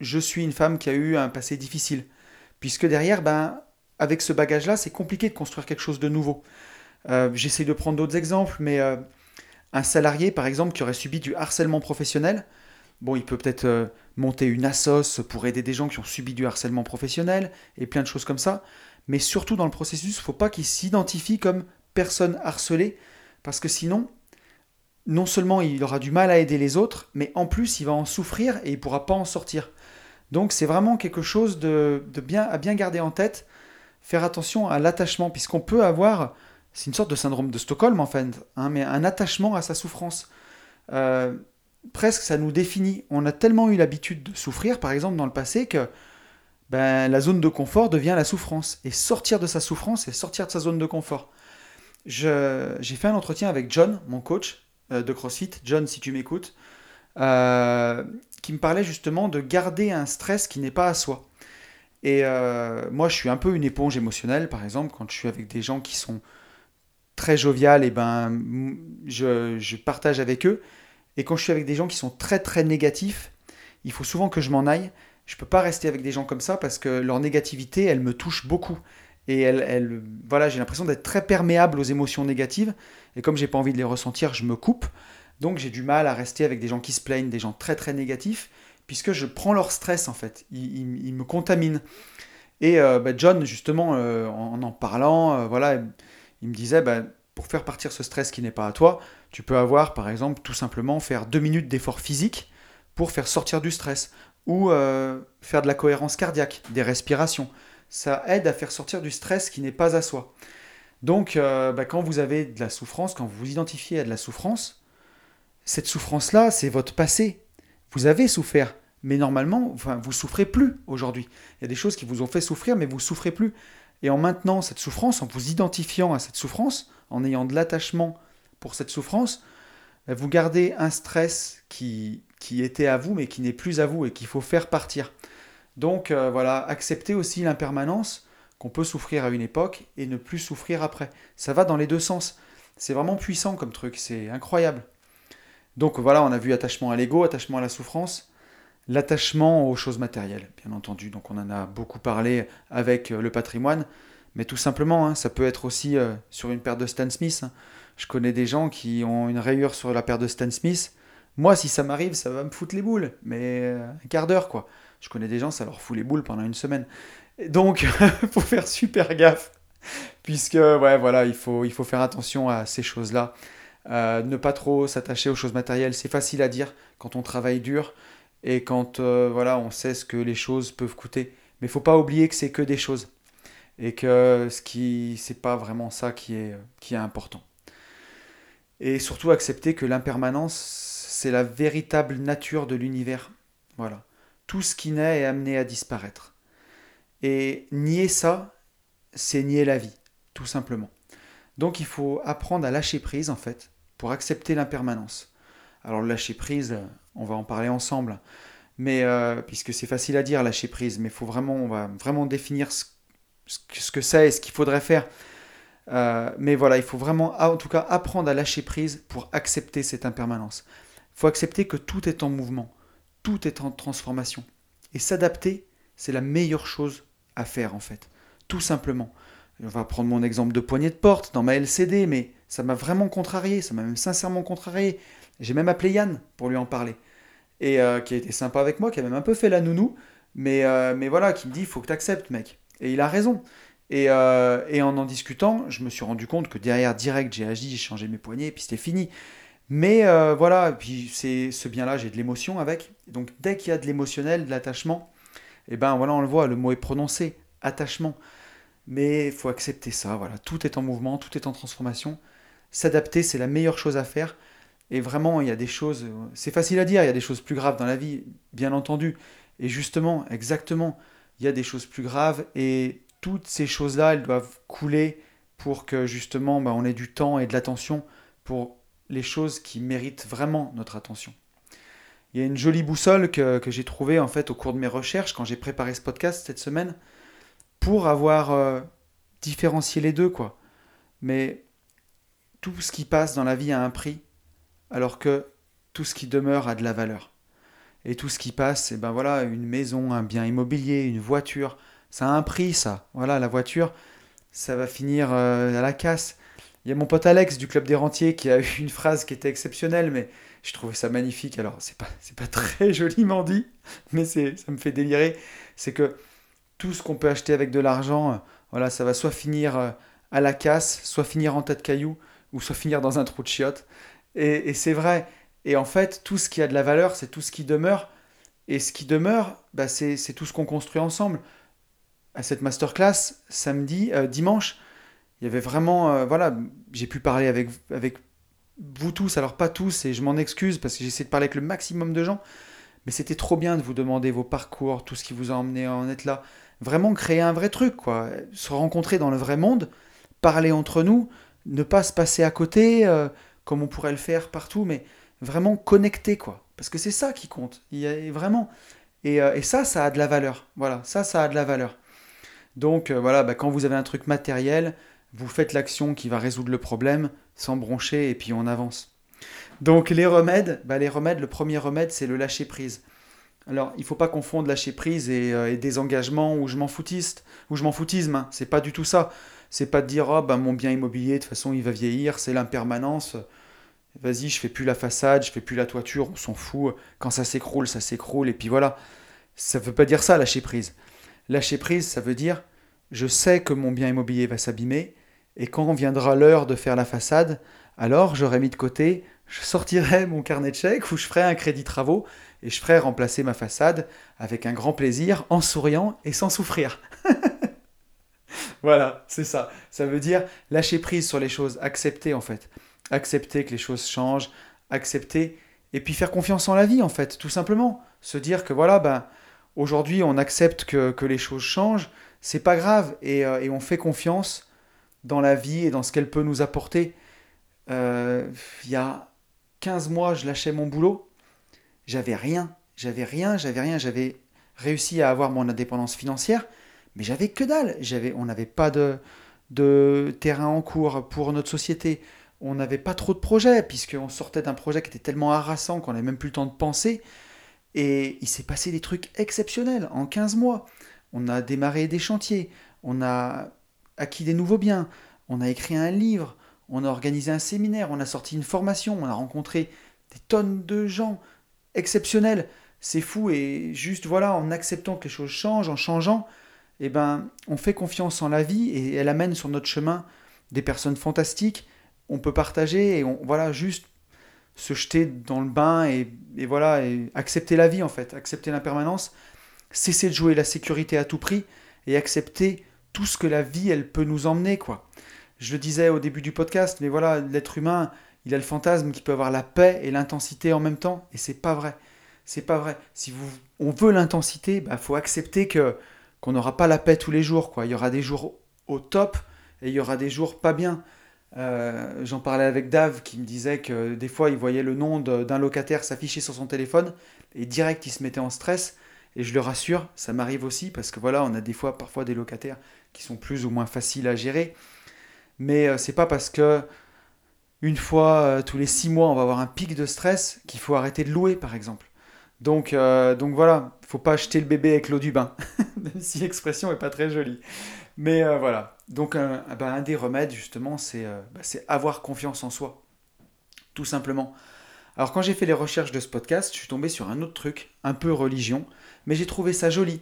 S1: je suis une femme qui a eu un passé difficile. Puisque derrière, ben, avec ce bagage-là, c'est compliqué de construire quelque chose de nouveau. J'essaie de prendre d'autres exemples, mais un salarié, par exemple, qui aurait subi du harcèlement professionnel, Bon, il peut peut-être euh, monter une assos pour aider des gens qui ont subi du harcèlement professionnel et plein de choses comme ça. Mais surtout dans le processus, il ne faut pas qu'il s'identifie comme personne harcelée, parce que sinon, non seulement il aura du mal à aider les autres, mais en plus il va en souffrir et il ne pourra pas en sortir. Donc c'est vraiment quelque chose de, bien, à bien garder en tête, faire attention à l'attachement, puisqu'on peut avoir, c'est une sorte de syndrome de Stockholm en fait, hein, mais un attachement à sa souffrance. Euh, presque ça nous définit. On a tellement eu l'habitude de souffrir, par exemple, dans le passé, que ben, la zone de confort devient la souffrance. Et sortir de sa souffrance, c'est sortir de sa zone de confort. J'ai fait un entretien avec John, mon coach euh, de CrossFit. John, si tu m'écoutes, euh, qui me parlait justement de garder un stress qui n'est pas à soi. Et euh, moi, je suis un peu une éponge émotionnelle, par exemple, quand je suis avec des gens qui sont très joviales, et ben, je, je partage avec eux. Et quand je suis avec des gens qui sont très très négatifs, il faut souvent que je m'en aille. Je peux pas rester avec des gens comme ça parce que leur négativité, elle me touche beaucoup. Et elle, elle voilà, j'ai l'impression d'être très perméable aux émotions négatives. Et comme j'ai pas envie de les ressentir, je me coupe. Donc j'ai du mal à rester avec des gens qui se plaignent, des gens très très négatifs, puisque je prends leur stress en fait. Ils, me contaminent. Et euh, bah, John, justement, euh, en en parlant, euh, voilà, il me disait, bah, pour faire partir ce stress qui n'est pas à toi, tu peux avoir par exemple tout simplement faire deux minutes d'effort physique pour faire sortir du stress ou euh, faire de la cohérence cardiaque, des respirations. Ça aide à faire sortir du stress qui n'est pas à soi. Donc euh, bah, quand vous avez de la souffrance, quand vous vous identifiez à de la souffrance, cette souffrance-là, c'est votre passé. Vous avez souffert, mais normalement, vous souffrez plus aujourd'hui. Il y a des choses qui vous ont fait souffrir, mais vous souffrez plus. Et en maintenant cette souffrance, en vous identifiant à cette souffrance, en ayant de l'attachement pour cette souffrance, vous gardez un stress qui, était à vous mais qui n'est plus à vous et qu'il faut faire partir. Donc euh, voilà, accepter aussi l'impermanence qu'on peut souffrir à une époque et ne plus souffrir après. Ça va dans les deux sens. C'est vraiment puissant comme truc, c'est incroyable. Donc voilà, on a vu attachement à l'ego, attachement à la souffrance, l'attachement aux choses matérielles, bien entendu. Donc on en a beaucoup parlé avec euh, le patrimoine. Mais tout simplement, hein, ça peut être aussi euh, sur une paire de Stan Smith. Hein. Je connais des gens qui ont une rayure sur la paire de Stan Smith. Moi, si ça m'arrive, ça va me foutre les boules. Mais euh, un quart d'heure, quoi. Je connais des gens, ça leur fout les boules pendant une semaine. donc, il faut faire super gaffe. Puisque, ouais, voilà, il faut, il faut faire attention à ces choses-là. Euh, ne pas trop s'attacher aux choses matérielles. C'est facile à dire quand on travaille dur et quand voilà, on sait ce que les choses peuvent coûter. Mais il faut pas oublier que c'est que des choses et que ce qui c'est pas vraiment ça qui est, qui est important. Et surtout accepter que l'impermanence, c'est la véritable nature de l'univers. Voilà. Tout ce qui naît est amené à disparaître. Et nier ça, c'est nier la vie, tout simplement. Donc il faut apprendre à lâcher prise, en fait, pour accepter l'impermanence. Alors lâcher prise, on va en parler ensemble, mais euh, puisque c'est facile à dire lâcher prise, mais faut vraiment, on va vraiment définir ce ce que c'est et ce qu'il faudrait faire. Euh, mais voilà, il faut vraiment, en tout cas, apprendre à lâcher prise pour accepter cette impermanence. Il faut accepter que tout est en mouvement, tout est en transformation. Et s'adapter, c'est la meilleure chose à faire en fait. Tout simplement. On va prendre mon exemple de poignée de porte dans ma LCD, mais ça m'a vraiment contrarié, ça m'a même sincèrement contrarié. J'ai même appelé Yann pour lui en parler. Et euh, qui a été sympa avec moi, qui a même un peu fait la nounou, mais, euh, mais voilà, qui me dit, il faut que tu acceptes, mec. Et il a raison. Euh, et, en en discutant, je me suis rendu compte que derrière, direct, j'ai agi, j'ai changé mes poignets, et puis c'était fini. Mais euh, voilà, puis c'est ce bien-là, j'ai de l'émotion avec. Donc dès qu'il y a de l'émotionnel, de l'attachement, et eh ben voilà, on le voit, le mot est prononcé, attachement. Mais il faut accepter ça, voilà. Tout est en mouvement, tout est en transformation. S'adapter, c'est la meilleure chose à faire. Et vraiment, il y a des choses, c'est facile à dire, il y a des choses plus graves dans la vie, bien entendu. Et justement, exactement, il y a des choses plus graves et toutes ces choses-là, elles doivent couler pour que justement bah, on ait du temps et de l'attention pour les choses qui méritent vraiment notre attention. Il y a une jolie boussole que, j'ai trouvée en fait au cours de mes recherches quand j'ai préparé ce podcast cette semaine pour avoir euh, différencié les deux quoi. Mais tout ce qui passe dans la vie a un prix alors que tout ce qui demeure a de la valeur. Et tout ce qui passe, c'est ben voilà, une maison, un bien immobilier, une voiture, ça a un prix, ça. Voilà, la voiture, ça va finir euh, à la casse. Il y a mon pote Alex du Club des Rentiers qui a eu une phrase qui était exceptionnelle, mais je trouvais ça magnifique. Alors, c'est pas, pas très joliment dit, mais ça me fait délirer. C'est que tout ce qu'on peut acheter avec de l'argent, euh, voilà, ça va soit finir euh, à la casse, soit finir en tas de cailloux, ou soit finir dans un trou de chiottes. Et, et c'est vrai. Et en fait, tout ce qui a de la valeur, c'est tout ce qui demeure. Et ce qui demeure, bah, c'est tout ce qu'on construit ensemble. À cette masterclass, samedi, euh, dimanche, il y avait vraiment. Euh, voilà, j'ai pu parler avec, vous tous, alors pas tous, et je m'en excuse parce que j'essaie de parler avec le maximum de gens. Mais c'était trop bien de vous demander vos parcours, tout ce qui vous a emmené à en être là. Vraiment créer un vrai truc, quoi. Se rencontrer dans le vrai monde, parler entre nous, ne pas se passer à côté, euh, comme on pourrait le faire partout, mais vraiment connecté, quoi. Parce que c'est ça qui compte. Il y a vraiment. Et, et, ça, ça a de la valeur. Voilà, ça, ça a de la valeur. Donc euh, voilà, bah, quand vous avez un truc matériel, vous faites l'action qui va résoudre le problème sans broncher et puis on avance. Donc les remèdes, bah, les remèdes, le premier remède, c'est le lâcher prise. Alors, il faut pas confondre lâcher prise et, euh, des engagements où je m'en foutiste, où je m'en foutisme. Hein. C'est pas du tout ça. C'est pas de dire oh, bah, mon bien immobilier de toute façon il va vieillir, c'est l'impermanence vas-y, je fais plus la façade, je fais plus la toiture, on s'en fout. Quand ça s'écroule, ça s'écroule, et puis voilà. Ça ne veut pas dire ça, lâcher prise. Lâcher prise, ça veut dire, je sais que mon bien immobilier va s'abîmer, Et quand viendra l'heure de faire la façade, alors j'aurai mis de côté, je sortirai mon carnet de chèques où je ferai un crédit travaux et je ferai remplacer ma façade avec un grand plaisir, en souriant et sans souffrir. voilà, c'est ça. Ça veut dire lâcher prise sur les choses, accepter en fait. Accepter que les choses changent, accepter et puis faire confiance en la vie en fait, tout simplement. Se dire que voilà, ben, aujourd'hui on accepte que, les choses changent, c'est pas grave et, euh, et on fait confiance dans la vie et dans ce qu'elle peut nous apporter. Euh, il y a 15 mois, je lâchais mon boulot. J'avais rien. J'avais rien, j'avais rien. J'avais réussi à avoir mon indépendance financière, mais j'avais que dalle. On n'avait pas de, de terrain en cours pour notre société. On n'avait pas trop de projets, puisqu'on sortait d'un projet qui était tellement harassant qu'on n'avait même plus le temps de penser. Et il s'est passé des trucs exceptionnels en 15 mois. On a démarré des chantiers, on a acquis des nouveaux biens, on a écrit un livre, on a organisé un séminaire, on a sorti une formation, on a rencontré des tonnes de gens exceptionnels. C'est fou et juste voilà, en acceptant que les choses changent, en changeant, eh ben, on fait confiance en la vie et elle amène sur notre chemin des personnes fantastiques. On peut partager et on voilà juste se jeter dans le bain et, voilà accepter la vie en fait, accepter l'impermanence, cesser de jouer la sécurité à tout prix et accepter tout ce que la vie, elle peut nous emmener, quoi. Je le disais au début du podcast, mais voilà, l'être humain, il a le fantasme qui peut avoir la paix et l'intensité en même temps, et c'est pas vrai. C'est pas vrai. Si vous, on veut l'intensité, il bah, faut accepter que qu'on n'aura pas la paix tous les jours, quoi. Il y aura des jours au top et il y aura des jours pas bien. Euh, j'en parlais avec Dave qui me disait que des fois il voyait le nom d'un locataire s'afficher sur son téléphone et direct il se mettait en stress. Et je le rassure, ça m'arrive aussi parce que voilà, on a des fois parfois des locataires qui sont plus ou moins faciles à gérer. Mais euh, c'est pas parce que une fois euh, tous les six mois on va avoir un pic de stress qu'il faut arrêter de louer par exemple. Donc, donc voilà, faut pas acheter le bébé avec l'eau du bain, même si l'expression est pas très jolie. Mais voilà, donc un, bah, un, des remèdes justement, bah, c'est avoir confiance en soi, tout simplement. Alors quand j'ai fait les recherches de ce podcast, je suis tombé sur un autre truc, un peu religion, mais j'ai trouvé ça joli.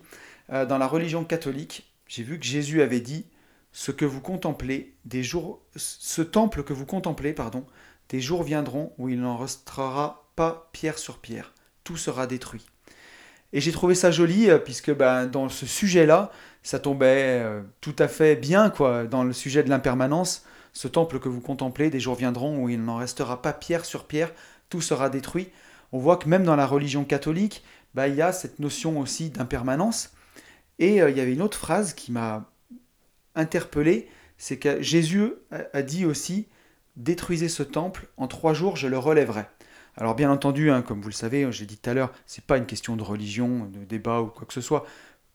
S1: dans la religion catholique, j'ai vu que Jésus avait dit ce que vous contemplez, des jours, ce temple que vous contemplez, pardon, des jours viendront où il n'en restera pas pierre sur pierre, tout sera détruit. Et j'ai trouvé ça joli euh, puisque ben, dans ce sujet-là, ça tombait euh, tout à fait bien quoi, dans le sujet de l'impermanence. Ce temple que vous contemplez, des jours viendront où il n'en restera pas pierre sur pierre, tout sera détruit. On voit que même dans la religion catholique, ben, il y a cette notion aussi d'impermanence. Et euh, il y avait une autre phrase qui m'a interpellé, c'est que Jésus a dit aussi détruisez ce temple, en trois jours je le relèverai. Alors bien entendu, hein, comme vous le savez, j'ai dit tout à l'heure, c'est pas une question de religion, de débat ou quoi que ce soit.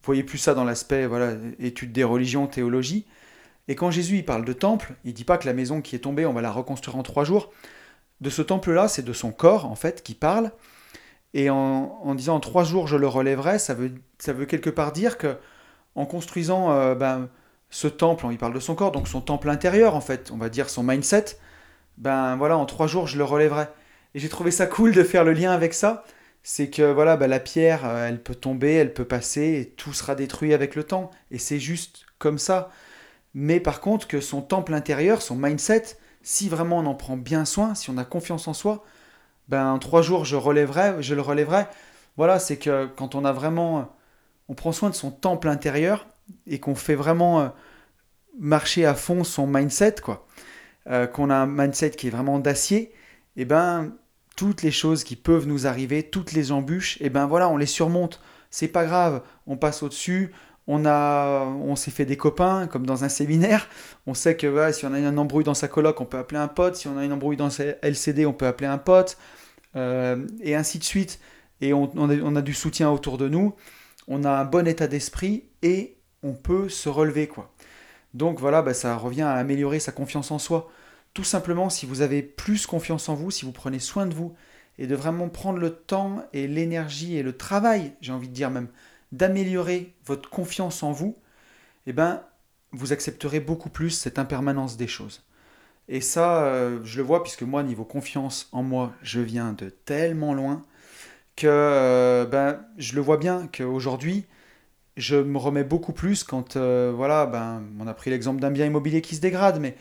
S1: Voyez plus ça dans l'aspect voilà étude des religions, théologie. Et quand Jésus il parle de temple, il dit pas que la maison qui est tombée, on va la reconstruire en trois jours. De ce temple-là, c'est de son corps en fait qui parle. Et en, disant en trois jours je le relèverai, ça veut, ça veut quelque part dire que en construisant euh, ben, ce temple, il parle de son corps, donc son temple intérieur en fait, on va dire son mindset, ben voilà, en trois jours je le relèverai. Et j'ai trouvé ça cool de faire le lien avec ça, c'est que voilà, ben, la pierre, euh, elle peut tomber, elle peut passer, et tout sera détruit avec le temps, et c'est juste comme ça. Mais par contre, que son temple intérieur, son mindset, si vraiment on en prend bien soin, si on a confiance en soi, ben en trois jours je relèverai, je le relèverai. Voilà, c'est que quand on a vraiment, on prend soin de son temple intérieur et qu'on fait vraiment euh, marcher à fond son mindset, quoi, euh, qu'on a un mindset qui est vraiment d'acier, et eh ben toutes les choses qui peuvent nous arriver, toutes les embûches, et eh ben voilà, on les surmonte. C'est pas grave, on passe au-dessus, on a, on s'est fait des copains, comme dans un séminaire. On sait que si on a un embrouille dans sa coloc, on peut appeler un pote. Si on a une embrouille dans sa LCD, on peut appeler un pote. Euh, et ainsi de suite. Et on, a, du soutien autour de nous, on a un bon état d'esprit et on peut se relever. quoi. Donc voilà, bah, ça revient à améliorer sa confiance en soi. Tout simplement, si vous avez plus confiance en vous, si vous prenez soin de vous, et de vraiment prendre le temps et l'énergie et le travail, j'ai envie de dire même, d'améliorer votre confiance en vous, eh ben, vous accepterez beaucoup plus cette impermanence des choses. Et ça, euh, je le vois puisque moi, niveau confiance en moi, je viens de tellement loin que euh, ben, je le vois bien qu'aujourd'hui, je me remets beaucoup plus quand, euh, voilà, ben, on a pris l'exemple d'un bien immobilier qui se dégrade, mais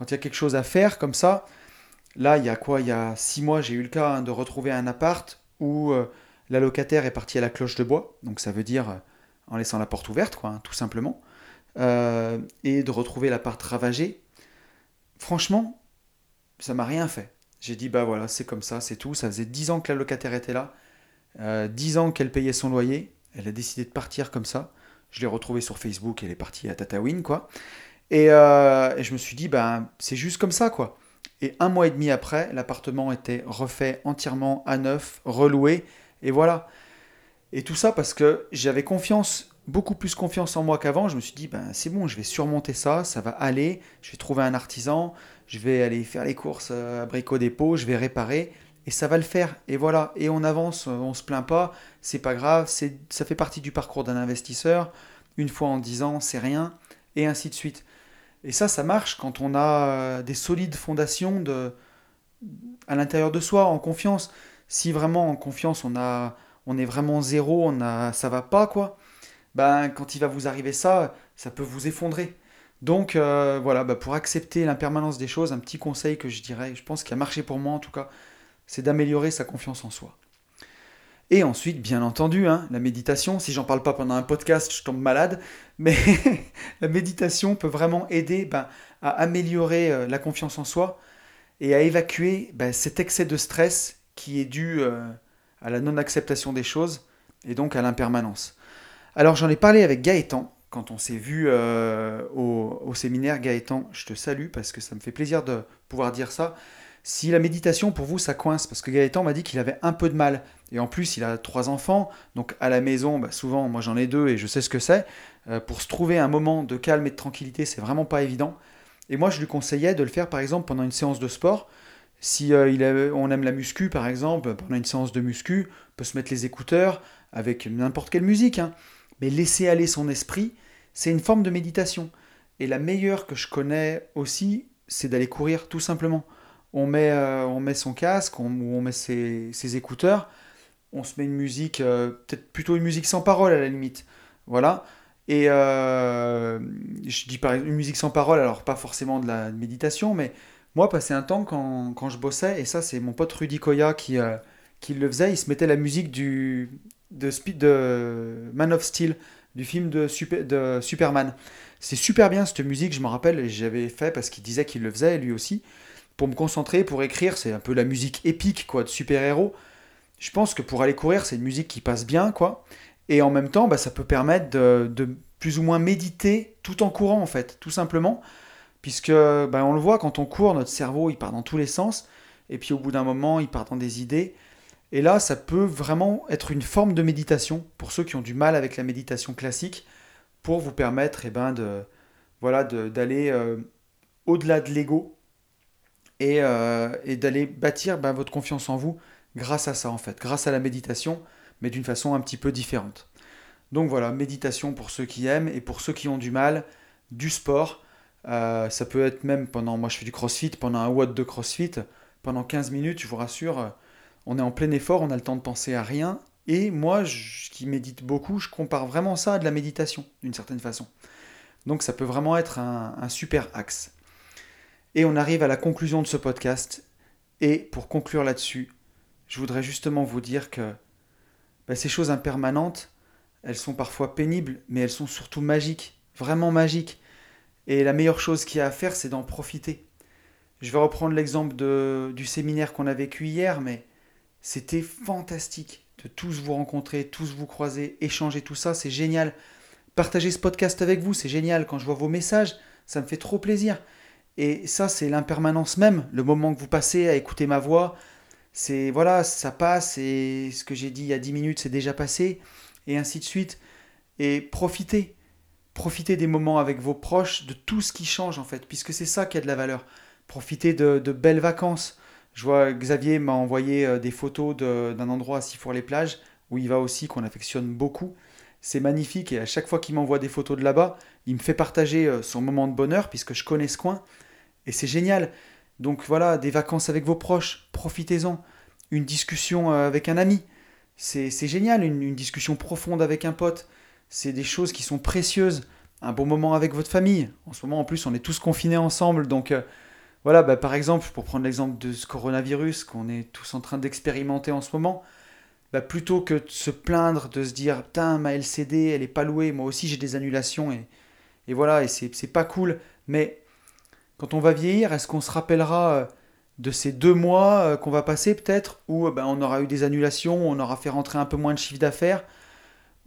S1: quand il y a quelque chose à faire comme ça, là, il y a quoi? Il y a six mois, j'ai eu le cas hein, de retrouver un appart où euh, la locataire est partie à la cloche de bois, donc ça veut dire euh, en laissant la porte ouverte, quoi, hein, tout simplement, et de retrouver l'appart ravagé. Franchement, ça m'a rien fait. J'ai dit, bah voilà, c'est comme ça, c'est tout. Ça faisait dix ans que la locataire était là, dix ans qu'elle payait son loyer, elle a décidé de partir comme ça. Je l'ai retrouvée sur Facebook, elle est partie à Tatawin, quoi. Euh, et, je me suis dit, ben, c'est juste comme ça, quoi. Et un mois et demi après, l'appartement était refait entièrement à neuf, reloué, et voilà. Et tout ça parce que j'avais confiance, beaucoup plus confiance en moi qu'avant. Je me suis dit, ben, c'est bon, je vais surmonter ça, ça va aller. Je vais trouver un artisan, je vais aller faire les courses à Brico Dépôt, je vais réparer et ça va le faire. Et voilà, et on avance, on se plaint pas, c'est pas grave, ça fait partie du parcours d'un investisseur. Une fois en dix ans, c'est rien, et ainsi de suite. Et ça, ça marche quand on a euh, des solides fondations à l'intérieur de soi, en confiance. Si vraiment en confiance, on, a, on est vraiment zéro, on a, ça va pas, quoi, ben, quand il va vous arriver ça, ça peut vous effondrer. Donc euh, voilà, ben, pour accepter l'impermanence des choses, un petit conseil que je dirais, je pense qu'il a marché pour moi en tout cas, c'est d'améliorer sa confiance en soi. Et ensuite, bien entendu, hein, la méditation, si j'en parle pas pendant un podcast, je tombe malade, mais la méditation peut vraiment aider ben, à améliorer euh, la confiance en soi et à évacuer ben, cet excès de stress qui est dû euh, à la non-acceptation des choses et donc à l'impermanence. Alors j'en ai parlé avec Gaëtan, quand on s'est vu euh, au, au, séminaire Gaëtan, je te salue parce que ça me fait plaisir de pouvoir dire ça. Si la méditation pour vous ça coince, parce que Gaëtan m'a dit qu'il avait un peu de mal, et en plus il a trois enfants, donc à la maison, bah, souvent moi j'en ai deux et je sais ce que c'est, euh, pour se trouver un moment de calme et de tranquillité, c'est vraiment pas évident. Et moi je lui conseillais de le faire par exemple pendant une séance de sport. Si euh, on aime la muscu par exemple, pendant une séance de muscu, on peut se mettre les écouteurs avec n'importe quelle musique, hein. mais laisser aller son esprit, c'est une forme de méditation. Et la meilleure que je connais aussi, c'est d'aller courir tout simplement on met, euh, on met son casque, on, on met ses, écouteurs, on se met une musique, euh, peut-être plutôt une musique sans parole à la limite. Voilà. Et euh, je dis par une musique sans parole, alors pas forcément de la méditation, mais moi, passer un temps quand, je bossais, et ça, c'est mon pote Rudy Koya qui, qui le faisait, il se mettait la musique du, de, Speed, de Man of Steel, du film de, Super, de Superman. C'est super bien cette musique, je me rappelle, j'avais fait parce qu'il disait qu'il le faisait, lui aussi pour me concentrer, pour écrire, c'est un peu la musique épique quoi, de super-héros. Je pense que pour aller courir, c'est une musique qui passe bien, quoi. Et en même temps, bah, ça peut permettre de, plus ou moins méditer tout en courant, en fait, tout simplement. Puisque, bah, on le voit, quand on court, notre cerveau, il part dans tous les sens. Et puis au bout d'un moment, il part dans des idées. Et là, ça peut vraiment être une forme de méditation pour ceux qui ont du mal avec la méditation classique, pour vous permettre eh ben, de, voilà, d'aller euh, au-delà de l'ego euh, et, d'aller bâtir ben, votre confiance en vous grâce à ça en fait, grâce à la méditation, mais d'une façon un petit peu différente. Donc voilà, méditation pour ceux qui aiment et pour ceux qui ont du mal, du sport. Euh, ça peut être même pendant, moi je fais du crossfit, pendant un watt de crossfit, pendant 15 minutes, je vous rassure, on est en plein effort, on a le temps de penser à rien. Et moi, je, qui médite beaucoup, je compare vraiment ça à de la méditation, d'une certaine façon. Donc ça peut vraiment être un super axe. Et on arrive à la conclusion de ce podcast. Et pour conclure là-dessus, je voudrais justement vous dire que bah, ces choses impermanentes, elles sont parfois pénibles, mais elles sont surtout magiques, vraiment magiques. Et la meilleure chose qu'il y a à faire, c'est d'en profiter. Je vais reprendre l'exemple du séminaire qu'on a vécu hier, mais c'était fantastique de tous vous rencontrer, tous vous croiser, échanger tout ça, c'est génial. Partager ce podcast avec vous, c'est génial. Quand je vois vos messages, ça me fait trop plaisir. Et ça, c'est l'impermanence même, le moment que vous passez à écouter ma voix. C'est voilà, ça passe et ce que j'ai dit il y a 10 minutes, c'est déjà passé, et ainsi de suite. Et profitez, profitez des moments avec vos proches, de tout ce qui change en fait, puisque c'est ça qui a de la valeur. Profitez de, belles vacances. Je vois Xavier m'a envoyé euh, des photos d'un endroit à Sifour-les-Plages, où il va aussi, qu'on affectionne beaucoup. C'est magnifique et à chaque fois qu'il m'envoie des photos de là-bas, il me fait partager euh, son moment de bonheur puisque je connais ce coin et c'est génial. Donc voilà, des vacances avec vos proches, profitez-en. Une discussion euh, avec un ami, c'est génial. Une, discussion profonde avec un pote, c'est des choses qui sont précieuses. Un bon moment avec votre famille. En ce moment, en plus, on est tous confinés ensemble. Donc, euh, voilà, bah, par exemple, pour prendre l'exemple de ce coronavirus qu'on est tous en train d'expérimenter en ce moment, bah, plutôt que de se plaindre, de se dire Putain, ma LCD, elle est pas louée, moi aussi j'ai des annulations, et, voilà, et c'est pas cool. Mais quand on va vieillir, est-ce qu'on se rappellera euh, de ces deux mois euh, qu'on va passer peut-être, où ben, on aura eu des annulations, on aura fait rentrer un peu moins de chiffre d'affaires?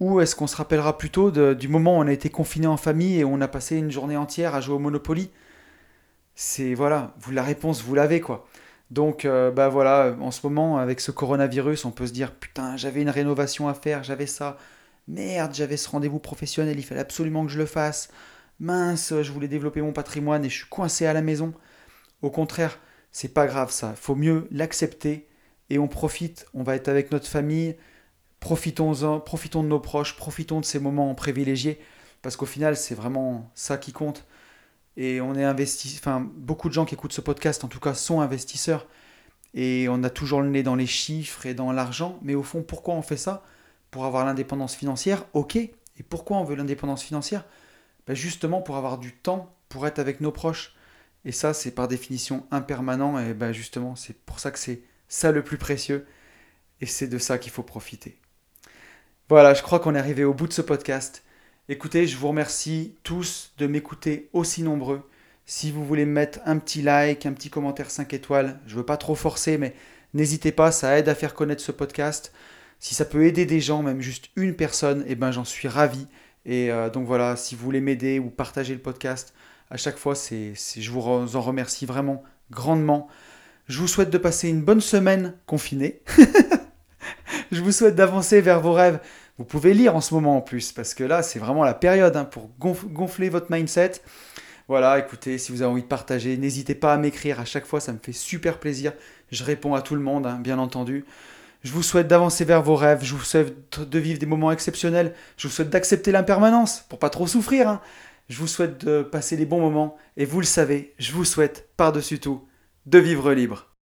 S1: Ou est-ce qu'on se rappellera plutôt du moment où on a été confiné en famille et où on a passé une journée entière à jouer au Monopoly? C'est voilà, la réponse, vous l'avez quoi. Donc euh, bah voilà, en ce moment avec ce coronavirus, on peut se dire putain, j'avais une rénovation à faire, j'avais ça. Merde, j'avais ce rendez-vous professionnel, il fallait absolument que je le fasse. Mince, je voulais développer mon patrimoine et je suis coincé à la maison. Au contraire, c'est pas grave ça, faut mieux l'accepter et on profite, on va être avec notre famille, profitons-en, profitons de nos proches, profitons de ces moments privilégiés, parce qu'au final, c'est vraiment ça qui compte. Et on est investi, enfin, beaucoup de gens qui écoutent ce podcast, en tout cas, sont investisseurs. Et on a toujours le nez dans les chiffres et dans l'argent. Mais au fond, pourquoi on fait ça? Pour avoir l'indépendance financière, ok. Et pourquoi on veut l'indépendance financière? Ben Justement pour avoir du temps pour être avec nos proches. Et ça, c'est par définition impermanent. Et ben justement, c'est pour ça que c'est ça le plus précieux. Et c'est de ça qu'il faut profiter. Voilà, je crois qu'on est arrivé au bout de ce podcast. Écoutez, je vous remercie tous de m'écouter aussi nombreux. Si vous voulez mettre un petit like, un petit commentaire 5 étoiles, je ne veux pas trop forcer, mais n'hésitez pas, ça aide à faire connaître ce podcast. Si ça peut aider des gens, même juste une personne, eh ben j'en suis ravi. Et euh, donc voilà, si vous voulez m'aider ou partager le podcast, à chaque fois, je vous en remercie vraiment grandement. Je vous souhaite de passer une bonne semaine confinée. je vous souhaite d'avancer vers vos rêves. Vous pouvez lire en ce moment en plus, parce que là, c'est vraiment la période hein, pour gonfler votre mindset. Voilà, écoutez, si vous avez envie de partager, n'hésitez pas à m'écrire à chaque fois, ça me fait super plaisir. Je réponds à tout le monde, hein, bien entendu. Je vous souhaite d'avancer vers vos rêves, je vous souhaite de vivre des moments exceptionnels, je vous souhaite d'accepter l'impermanence pour pas trop souffrir. Hein. Je vous souhaite de passer des bons moments et vous le savez, je vous souhaite par-dessus tout de vivre libre.